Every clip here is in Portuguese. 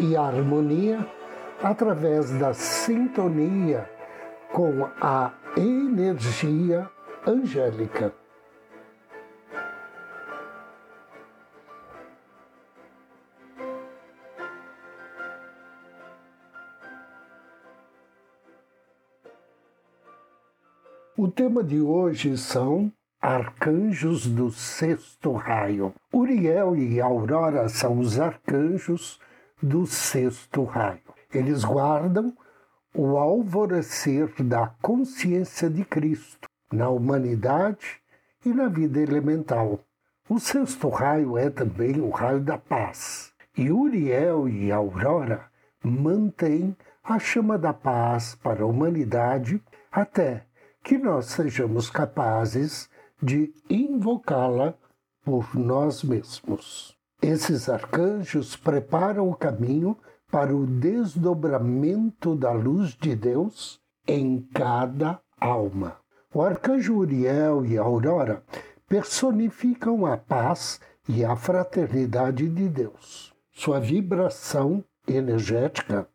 e harmonia através da sintonia com a energia angélica. O tema de hoje são arcanjos do sexto raio. Uriel e Aurora são os arcanjos do sexto raio. Eles guardam o alvorecer da consciência de Cristo na humanidade e na vida elemental. O sexto raio é também o raio da paz. E Uriel e Aurora mantêm a chama da paz para a humanidade até que nós sejamos capazes de invocá-la por nós mesmos. Esses arcanjos preparam o caminho para o desdobramento da luz de Deus em cada alma. O arcanjo Uriel e a Aurora personificam a paz e a fraternidade de Deus. Sua vibração energética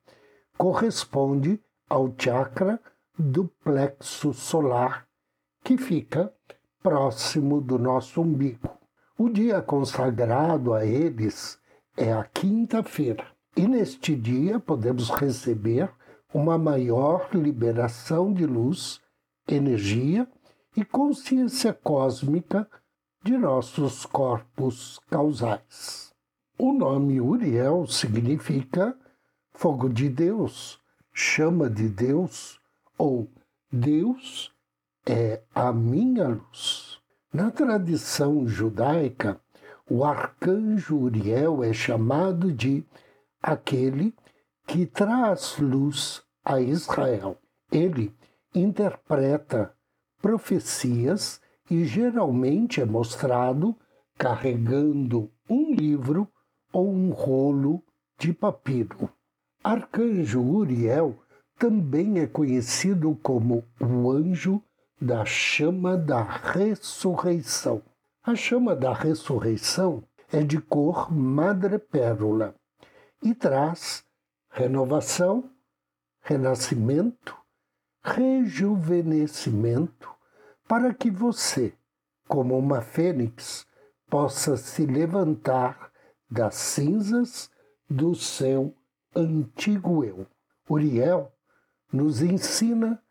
corresponde ao chakra do plexo solar, que fica próximo do nosso umbigo. O dia consagrado a eles é a quinta-feira. E neste dia podemos receber uma maior liberação de luz, energia e consciência cósmica de nossos corpos causais. O nome Uriel significa fogo de Deus, chama de Deus ou Deus é a minha luz. Na tradição judaica, o arcanjo Uriel é chamado de aquele que traz luz a Israel. Ele interpreta profecias e geralmente é mostrado carregando um livro ou um rolo de papiro. Arcanjo Uriel também é conhecido como o anjo da chama da ressurreição. A chama da ressurreição é de cor madrepérola e traz renovação, renascimento, rejuvenescimento, para que você, como uma fênix, possa se levantar das cinzas do seu antigo eu. Uriel nos ensina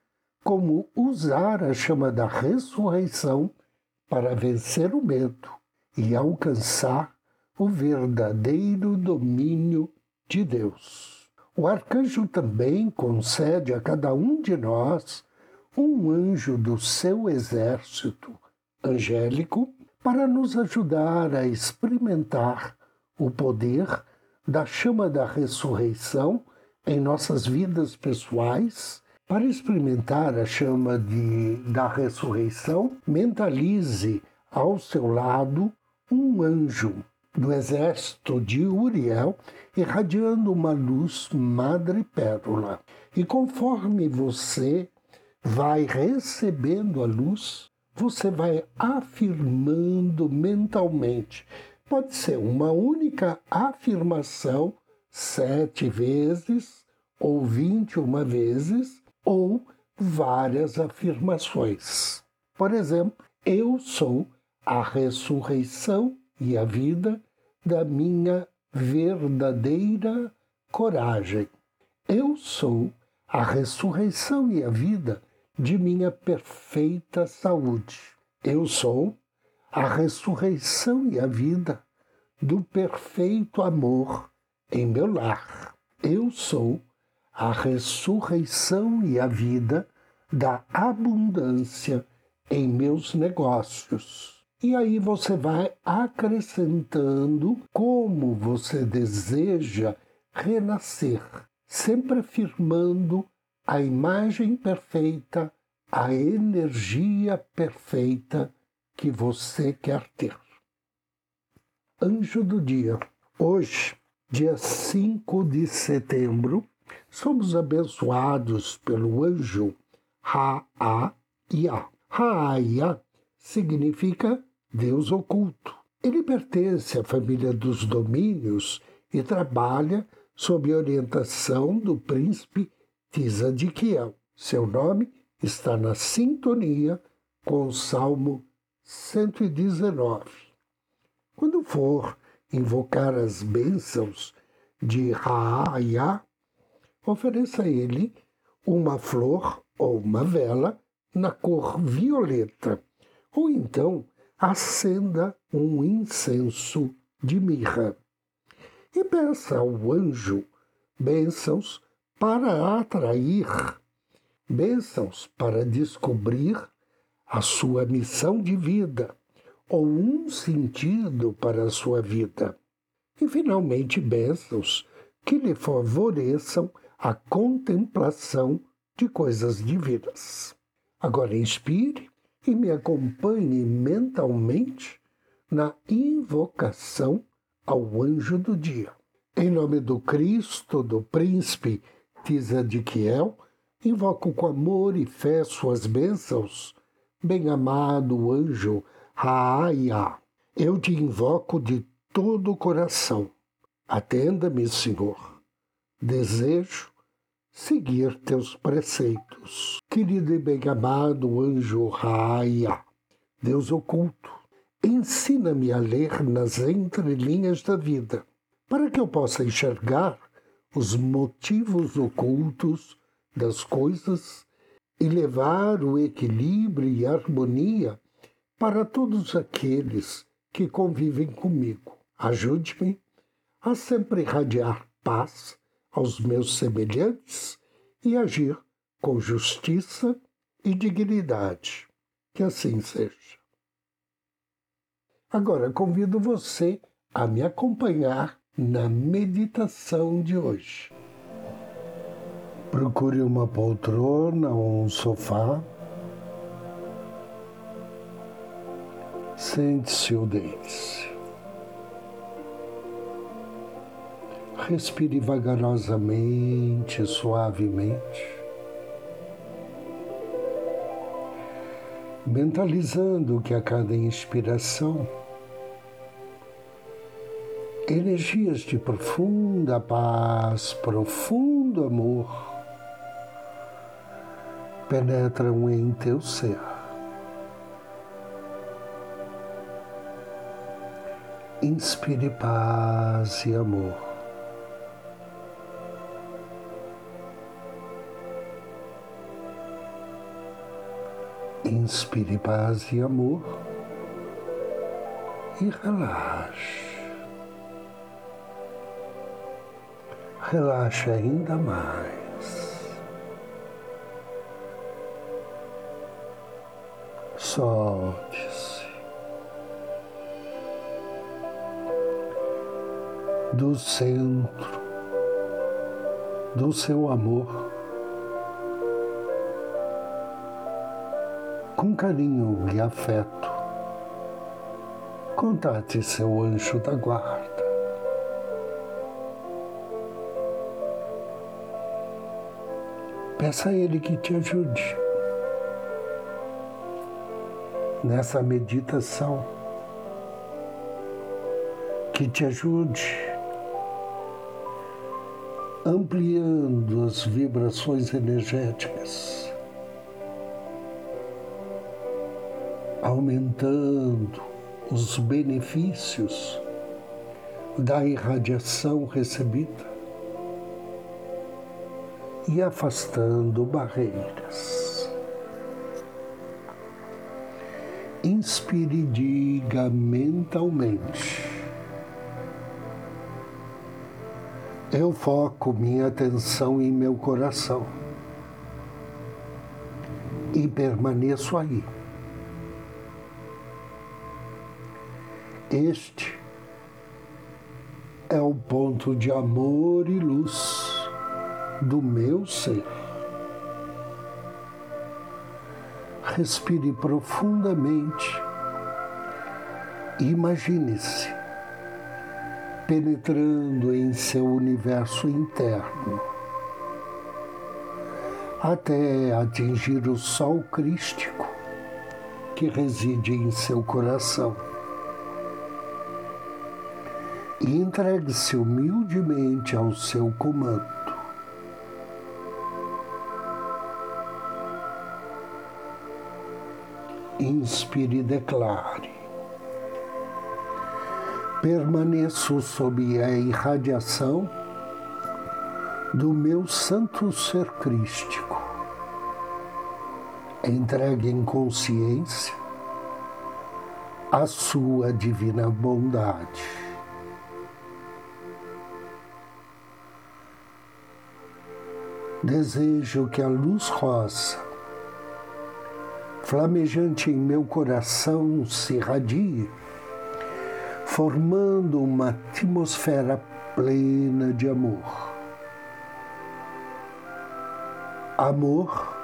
como usar a chama da ressurreição para vencer o medo e alcançar o verdadeiro domínio de Deus. O arcanjo também concede a cada um de nós um anjo do seu exército angélico para nos ajudar a experimentar o poder da chama da ressurreição em nossas vidas pessoais. Para experimentar a chama de, da ressurreição, mentalize ao seu lado um anjo do exército de Uriel irradiando uma luz madrepérola. E conforme você vai recebendo a luz, você vai afirmando mentalmente. Pode ser uma única afirmação sete vezes, ou vinte uma vezes, ou várias afirmações. Por exemplo, eu sou a ressurreição e a vida da minha verdadeira coragem. Eu sou a ressurreição e a vida de minha perfeita saúde. Eu sou a ressurreição e a vida do perfeito amor em meu lar. Eu sou a ressurreição e a vida da abundância em meus negócios. E aí você vai acrescentando como você deseja renascer, sempre afirmando a imagem perfeita, a energia perfeita que você quer ter. Anjo do dia. Hoje, dia 5 de setembro, somos abençoados pelo anjo Ra-A-Ia. Ra-A-Ia significa Deus oculto. Ele pertence à família dos domínios e trabalha sob orientação do príncipe Tzadkiel. Seu nome está na sintonia com o Salmo 119. Quando for invocar as bênçãos de Raaya, ofereça a ele uma flor ou uma vela na cor violeta, ou então acenda um incenso de mirra. E peça ao anjo bênçãos para atrair, bênçãos para descobrir a sua missão de vida ou um sentido para a sua vida. E, finalmente, bênçãos que lhe favoreçam a contemplação de coisas divinas. Agora inspire e me acompanhe mentalmente na invocação ao anjo do dia. Em nome do Cristo, do príncipe Tzadkiel, invoco com amor e fé suas bênçãos. Bem-amado anjo Raaya, eu te invoco de todo o coração. Atenda-me, Senhor. Desejo seguir teus preceitos. Querido e bem-amado anjo Raia, Deus oculto, ensina-me a ler nas entrelinhas da vida, para que eu possa enxergar os motivos ocultos das coisas e levar o equilíbrio e harmonia para todos aqueles que convivem comigo. Ajude-me a sempre irradiar paz aos meus semelhantes e agir com justiça e dignidade. Que assim seja. Agora convido você a me acompanhar na meditação de hoje. Procure uma poltrona ou um sofá. Sente-se ou deite-se. Respire vagarosamente, suavemente, mentalizando que a cada inspiração, energias de profunda paz, profundo amor penetram em teu ser. Inspire paz e amor. Inspire paz e amor e relaxe. Relaxe ainda mais. Solte-se. Do centro do seu amor com carinho e afeto, contate seu anjo da guarda. Peça a ele que te ajude nessa meditação, que te ajude ampliando as vibrações energéticas aumentando os benefícios da irradiação recebida e afastando barreiras. Inspire e diga mentalmente. Eu foco minha atenção em meu coração e permaneço aí. É o ponto de amor e luz do meu ser. Respire profundamente. Imagine-se penetrando em seu universo interno até atingir o sol crístico que reside em seu coração. E entregue-se humildemente ao seu comando. Inspire e declare. Permaneço sob a irradiação do meu santo ser crístico. Entregue em consciência a sua divina bondade. Desejo que a luz rosa, flamejante em meu coração, se irradie, formando uma atmosfera plena de amor amor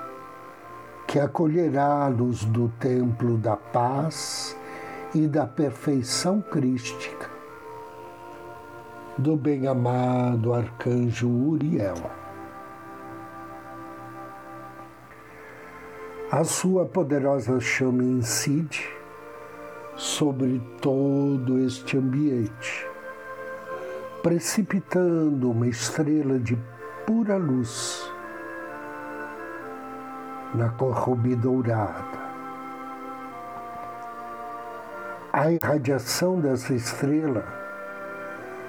que acolherá a luz do templo da paz e da perfeição crística do bem-amado arcanjo Uriel. A sua poderosa chama incide sobre todo este ambiente, precipitando uma estrela de pura luz na cor rubi dourada. A irradiação dessa estrela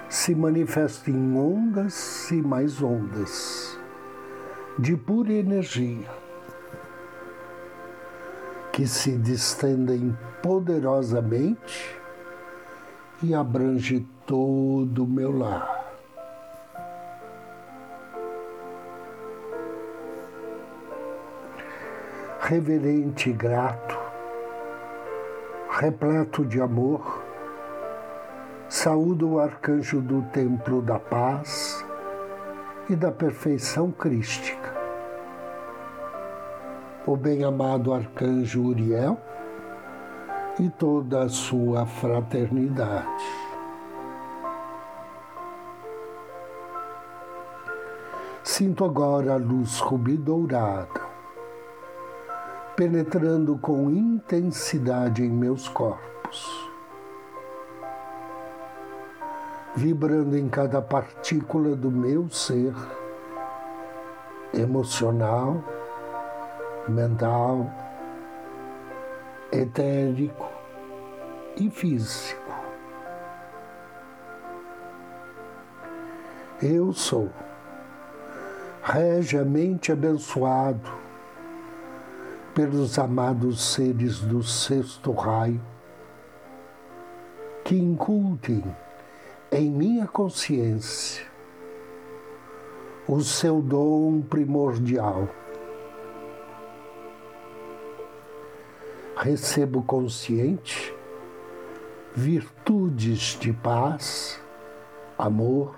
se manifesta em ondas e mais ondas de pura energia que se distendem poderosamente e abrange todo o meu lar. reverente e grato, repleto de amor, saúdo o arcanjo do templo da paz e da perfeição crística. O bem-amado arcanjo Uriel e toda a sua fraternidade. Sinto agora a luz rubi dourada penetrando com intensidade em meus corpos, vibrando em cada partícula do meu ser emocional, mental, etérico e físico. Eu sou regiamente abençoado pelos amados seres do sexto raio, que incultem em minha consciência o seu dom primordial. Recebo consciente virtudes de paz, amor,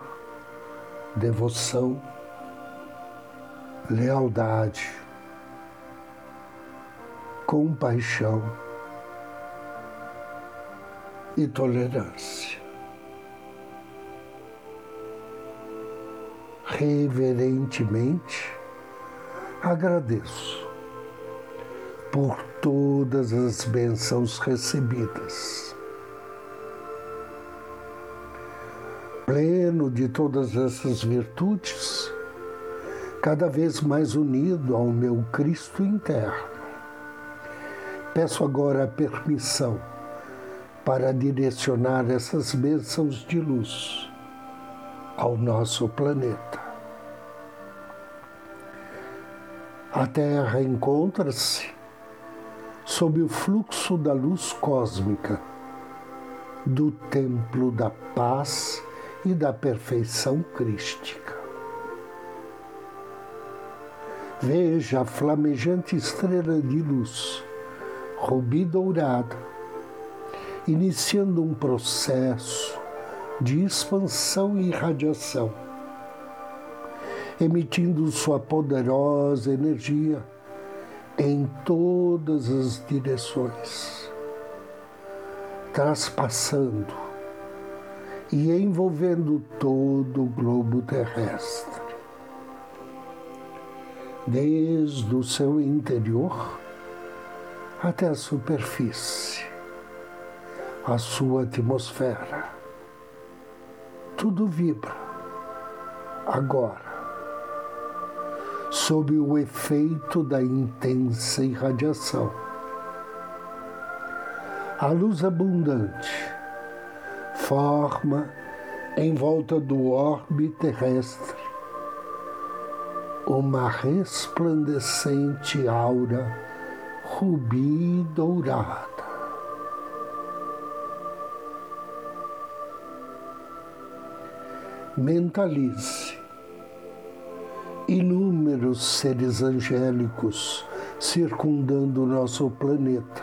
devoção, lealdade compaixão e tolerância. Reverentemente agradeço por todas as bênçãos recebidas. Pleno de todas essas virtudes, cada vez mais unido ao meu Cristo interno Peço agora a permissão para direcionar essas bênçãos de luz ao nosso planeta. A Terra encontra-se sob o fluxo da luz cósmica do templo da paz e da perfeição crística. Veja a flamejante estrela de luz rubi dourado, iniciando um processo de expansão e radiação, emitindo sua poderosa energia em todas as direções, traspassando e envolvendo todo o globo terrestre. Desde o seu interior até a superfície, a sua atmosfera. Tudo vibra agora sob o efeito da intensa irradiação. A luz abundante forma em volta do orbe terrestre uma resplandecente aura rubi dourada. Mentalize inúmeros seres angélicos circundando o nosso planeta,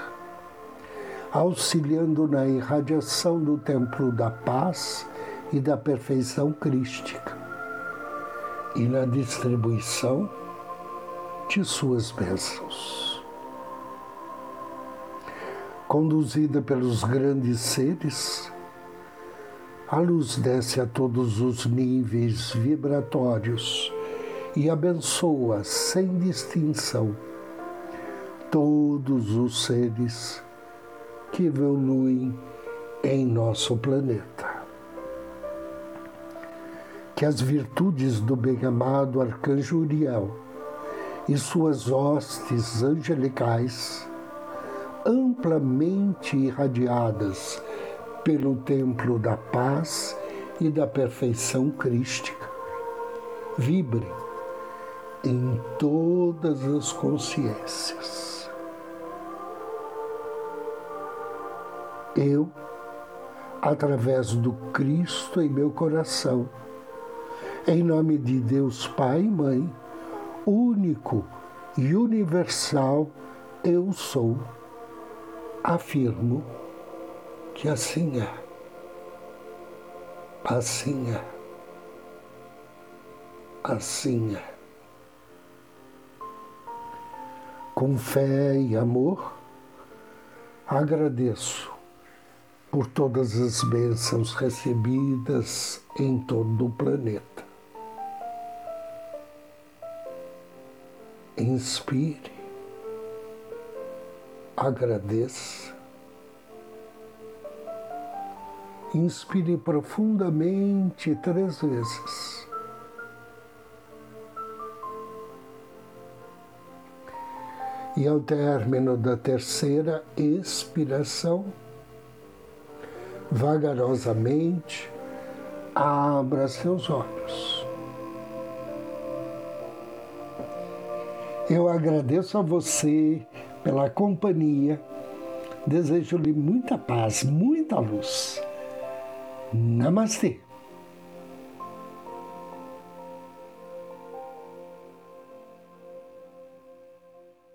auxiliando na irradiação do templo da paz e da perfeição crística e na distribuição de suas bênçãos. Conduzida pelos grandes seres, a luz desce a todos os níveis vibratórios e abençoa sem distinção todos os seres que evoluem em nosso planeta. Que as virtudes do bem-amado Arcanjo Uriel e suas hostes angelicais, amplamente irradiadas pelo templo da paz e da perfeição crística, vibrem em todas as consciências. Eu, através do Cristo em meu coração, em nome de Deus Pai e Mãe, único e universal, eu sou, afirmo que assim é. Assim é. Assim é. Com fé e amor, agradeço por todas as bênçãos recebidas em todo o planeta. Inspire, agradeça, inspire profundamente três vezes. E ao término da terceira expiração, vagarosamente, abra seus olhos. Eu agradeço a você pela companhia, desejo-lhe muita paz, muita luz. Namastê.